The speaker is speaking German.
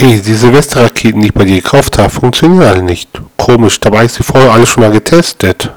Hey, die Silvesterraketen, die ich bei dir gekauft habe, funktionieren alle nicht. Komisch, dabei ist die vorher alle schon mal getestet.